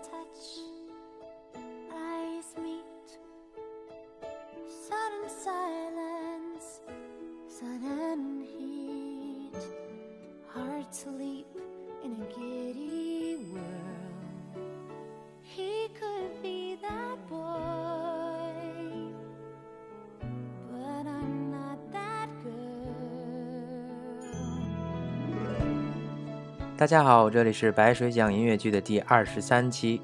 touch. 大家好，这里是白水讲音乐剧的第二十三期。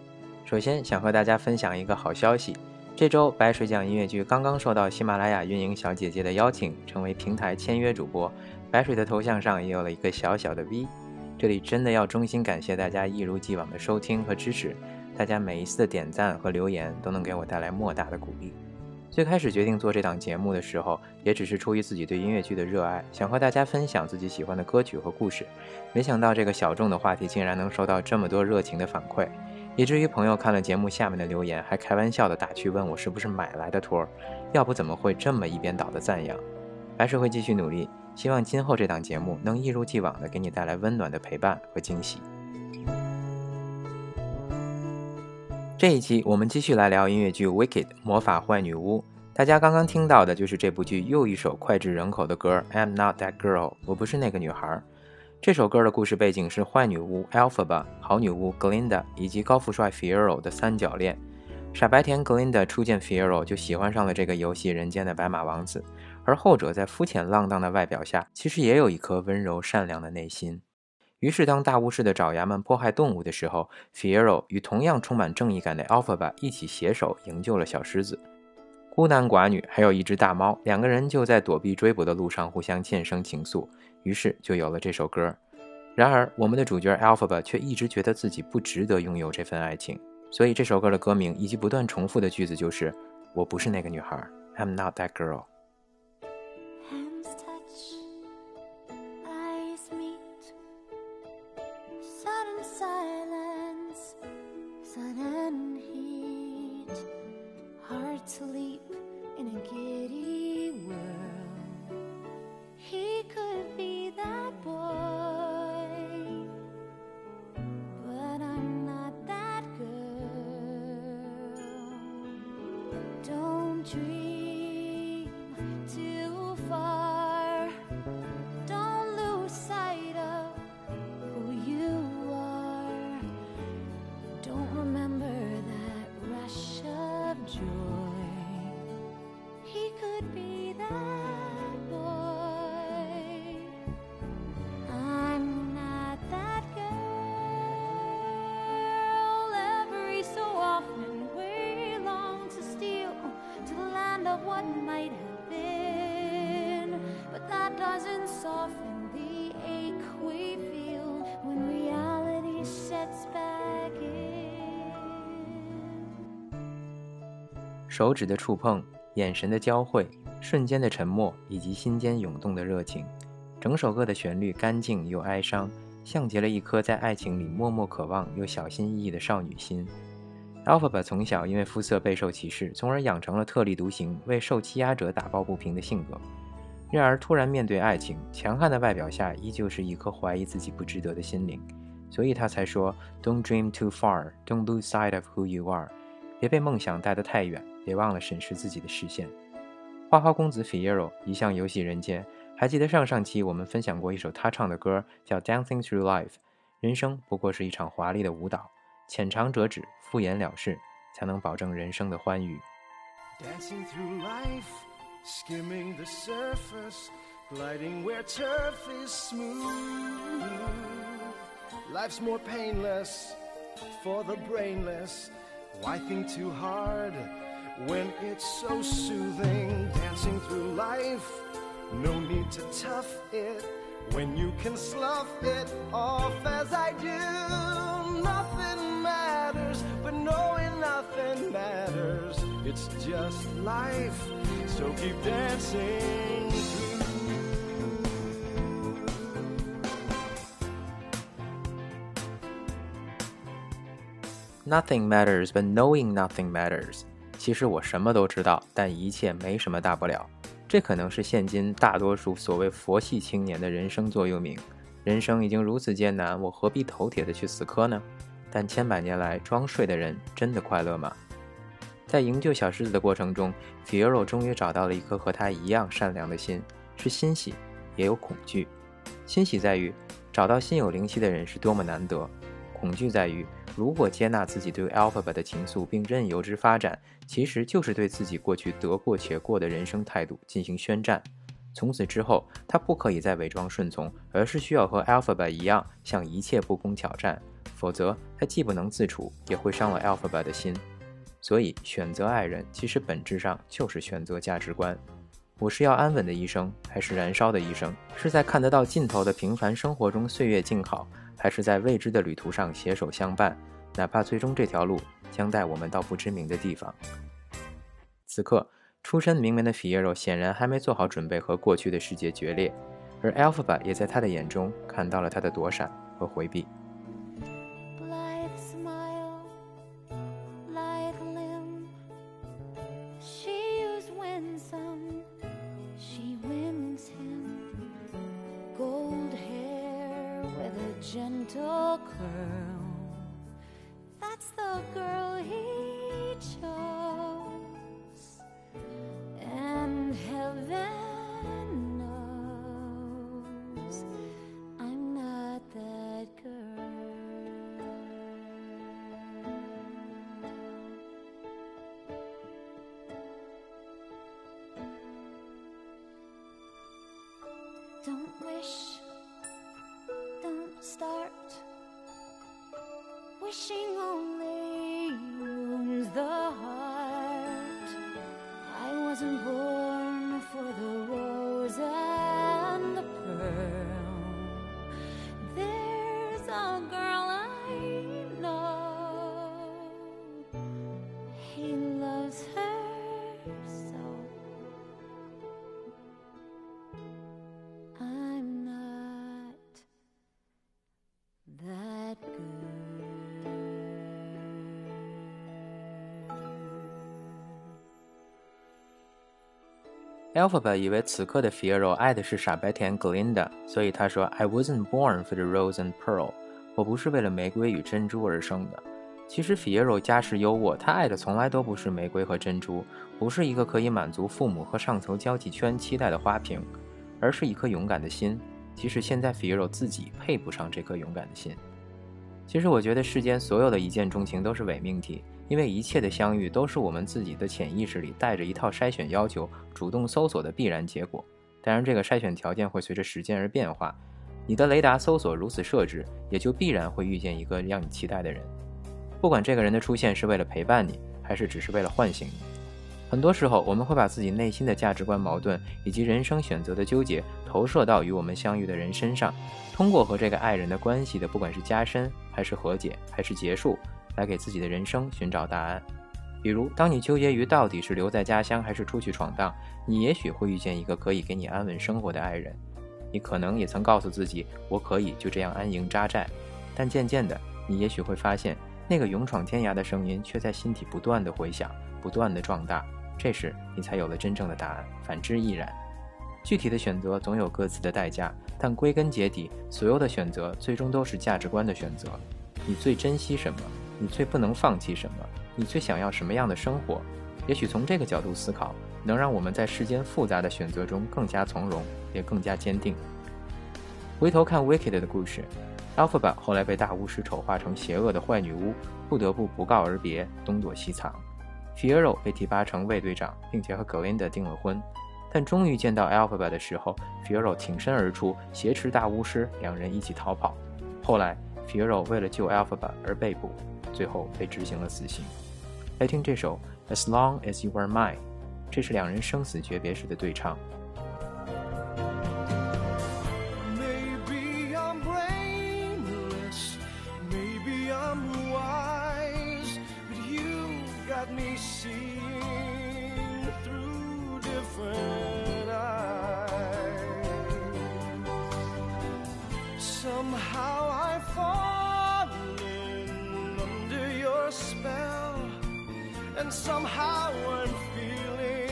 首先想和大家分享一个好消息，这周白水讲音乐剧刚刚受到喜马拉雅运营小姐姐的邀请，成为平台签约主播。白水的头像上也有了一个小小的 V。这里真的要衷心感谢大家一如既往的收听和支持，大家每一次的点赞和留言都能给我带来莫大的鼓励。最开始决定做这档节目的时候，也只是出于自己对音乐剧的热爱，想和大家分享自己喜欢的歌曲和故事。没想到这个小众的话题竟然能收到这么多热情的反馈，以至于朋友看了节目下面的留言，还开玩笑的打趣问我是不是买来的托儿，要不怎么会这么一边倒的赞扬？还是会继续努力，希望今后这档节目能一如既往的给你带来温暖的陪伴和惊喜。这一期我们继续来聊音乐剧《Wicked》魔法坏女巫。大家刚刚听到的就是这部剧又一首脍炙人口的歌《I'm Not That Girl》，我不是那个女孩。这首歌的故事背景是坏女巫 Alphaba、好女巫 Glinda 以及高富帅 Fiyero 的三角恋。傻白甜 Glinda 初见 Fiyero 就喜欢上了这个游戏人间的白马王子，而后者在肤浅浪荡的外表下，其实也有一颗温柔善良的内心。于是，当大巫师的爪牙们迫害动物的时候，Fiero 与同样充满正义感的 Alphaba 一起携手营救了小狮子。孤男寡女还有一只大猫，两个人就在躲避追捕的路上互相渐生情愫，于是就有了这首歌。然而，我们的主角 Alphaba 却一直觉得自己不值得拥有这份爱情，所以这首歌的歌名以及不断重复的句子就是“我不是那个女孩，I'm not that girl”。dream. 手指的触碰，眼神的交汇，瞬间的沉默，以及心间涌动的热情，整首歌的旋律干净又哀伤，像极了一颗在爱情里默默渴望又小心翼翼的少女心。Alphaba 从小因为肤色备受歧视，从而养成了特立独行、为受欺压者打抱不平的性格。然而，突然面对爱情，强悍的外表下依旧是一颗怀疑自己不值得的心灵，所以他才说：“Don't dream too far, don't lose sight of who you are。”别被梦想带得太远。别忘了审视自己的视线。花花公子 Fiero 一向游戏人间，还记得上上期我们分享过一首他唱的歌，叫 Dancing Through Life。人生不过是一场华丽的舞蹈，浅尝辄止，敷衍了事，才能保证人生的欢愉。Dancing through life, skimming the surface, gliding where turf is smooth. Life's more painless for the brainless. Why think too hard? When it's so soothing dancing through life. No need to tough it when you can slough it off as I do. Nothing matters, but knowing nothing matters. It's just life, so keep dancing Nothing matters, but knowing nothing matters. 其实我什么都知道，但一切没什么大不了。这可能是现今大多数所谓佛系青年的人生座右铭。人生已经如此艰难，我何必头铁的去死磕呢？但千百年来装睡的人真的快乐吗？在营救小狮子的过程中，Fiero 终于找到了一颗和他一样善良的心，是欣喜，也有恐惧。欣喜在于找到心有灵犀的人是多么难得，恐惧在于如果接纳自己对 Alphabet 的情愫并任由之发展，其实就是对自己过去得过且过的人生态度进行宣战。从此之后，他不可以再伪装顺从，而是需要和 Alphabet 一样向一切不公挑战，否则他既不能自处，也会伤了 Alphabet 的心。所以，选择爱人其实本质上就是选择价值观。我是要安稳的一生，还是燃烧的一生？是在看得到尽头的平凡生活中岁月静好，还是在未知的旅途上携手相伴？哪怕最终这条路将带我们到不知名的地方。此刻。出身名门的 Fiero 显然还没做好准备和过去的世界决裂，而 Alpha 也在他的眼中看到了他的躲闪和回避。and boys. Alphabet 以为此刻的 Fiero 爱的是傻白甜 Glinda，所以他说：“I wasn't born for the rose and pearl。”我不是为了玫瑰与珍珠而生的。其实 Fiero 家世优渥，他爱的从来都不是玫瑰和珍珠，不是一个可以满足父母和上层交际圈期待的花瓶，而是一颗勇敢的心。即使现在 Fiero 自己配不上这颗勇敢的心。其实我觉得世间所有的一见钟情都是伪命题。因为一切的相遇都是我们自己的潜意识里带着一套筛选要求，主动搜索的必然结果。当然，这个筛选条件会随着时间而变化。你的雷达搜索如此设置，也就必然会遇见一个让你期待的人。不管这个人的出现是为了陪伴你，还是只是为了唤醒你。很多时候，我们会把自己内心的价值观矛盾以及人生选择的纠结投射到与我们相遇的人身上，通过和这个爱人的关系的，不管是加深，还是和解，还是结束。来给自己的人生寻找答案，比如，当你纠结于到底是留在家乡还是出去闯荡，你也许会遇见一个可以给你安稳生活的爱人。你可能也曾告诉自己，我可以就这样安营扎寨。但渐渐的，你也许会发现，那个勇闯天涯的声音却在心底不断的回响，不断的壮大。这时，你才有了真正的答案。反之亦然。具体的选择总有各自的代价，但归根结底，所有的选择最终都是价值观的选择。你最珍惜什么？你最不能放弃什么？你最想要什么样的生活？也许从这个角度思考，能让我们在世间复杂的选择中更加从容，也更加坚定。回头看 Wicked 的故事，Alphaba 后来被大巫师丑化成邪恶的坏女巫，不得不不告而别，东躲西藏。Fiero 被提拔成卫队长，并且和 Glinda 订了婚。但终于见到 Alphaba 的时候，Fiero 挺身而出，挟持大巫师，两人一起逃跑。后来，Fiero 为了救 Alphaba 而被捕。最后被执行了死刑。来听这首《As Long As You Are Mine》，这是两人生死诀别时的对唱。and somehow I'm feeling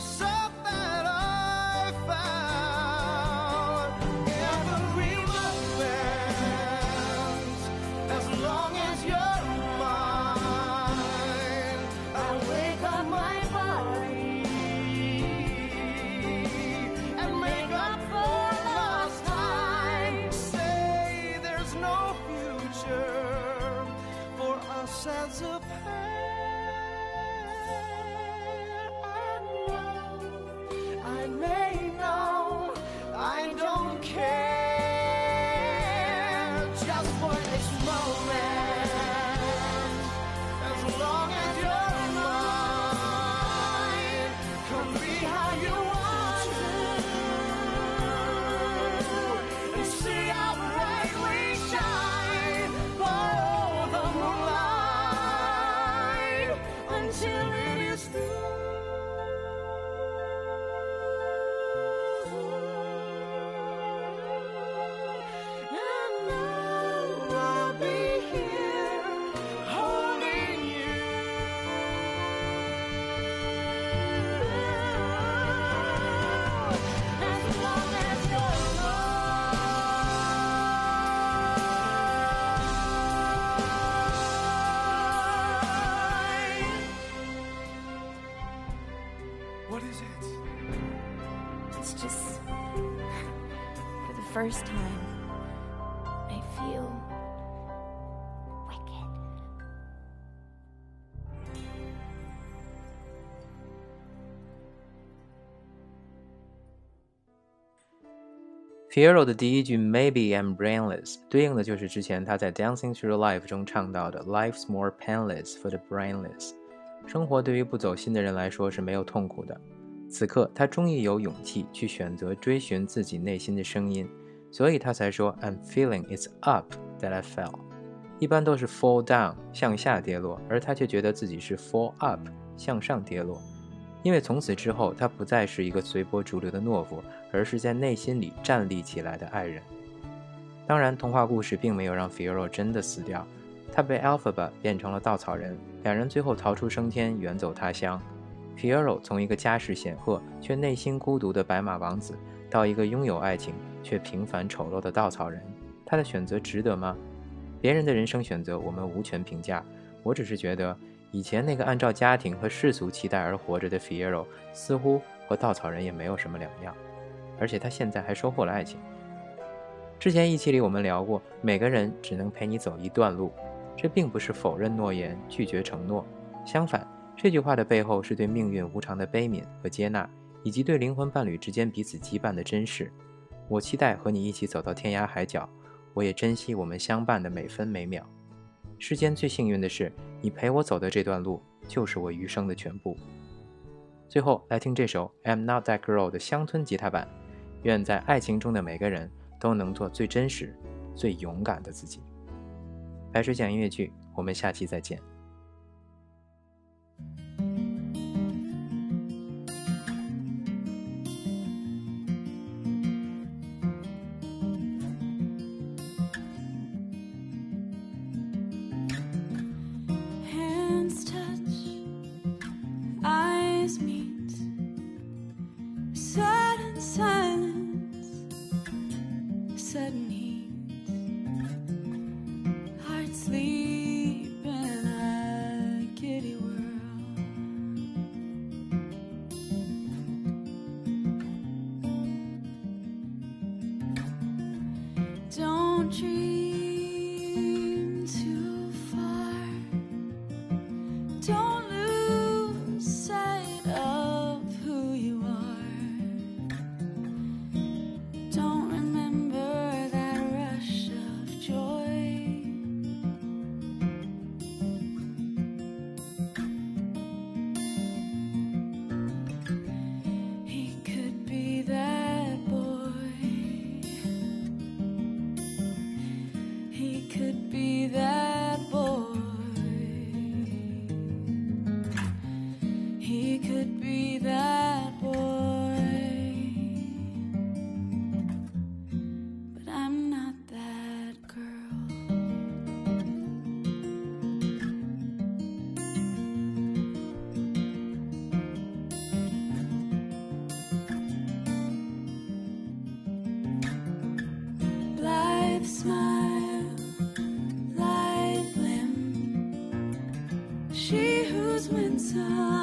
so that I found every moment, as long as you're mine. I wake up my body and make up for lost time. Say there's no future for us as a first time, I feel. wicked. Fiero 的第一句 Maybe I'm brainless 对应的就是之前他在 Dancing Through Life 中唱到的 Life's more painless for the brainless。生活对于不走心的人来说是没有痛苦的。此刻他终于有勇气去选择追寻自己内心的声音， 所以他才说 I'm feeling it's up that I fell。一般都是 fall down 向下跌落，而他却觉得自己是 fall up 向上跌落。因为从此之后，他不再是一个随波逐流的懦夫，而是在内心里站立起来的爱人。当然，童话故事并没有让 Fiero 真的死掉，他被 Alphaba 变成了稻草人，两人最后逃出升天，远走他乡。Fiero 从一个家世显赫却内心孤独的白马王子，到一个拥有爱情却平凡丑陋的稻草人，他的选择值得吗？别人的人生选择我们无权评价，我只是觉得。以前那个按照家庭和世俗期待而活着的 Fiero，似乎和稻草人也没有什么两样，而且他现在还收获了爱情。之前一期里我们聊过，每个人只能陪你走一段路，这并不是否认诺言、拒绝承诺，相反，这句话的背后是对命运无常的悲悯和接纳，以及对灵魂伴侣之间彼此羁绊的珍视。我期待和你一起走到天涯海角，我也珍惜我们相伴的每分每秒。世间最幸运的是，你陪我走的这段路，就是我余生的全部。最后来听这首《I'm Not That Girl》的乡村吉他版。愿在爱情中的每个人都能做最真实、最勇敢的自己。白水讲音乐剧，我们下期再见。country. Smile, lithe limb. She who's winsome,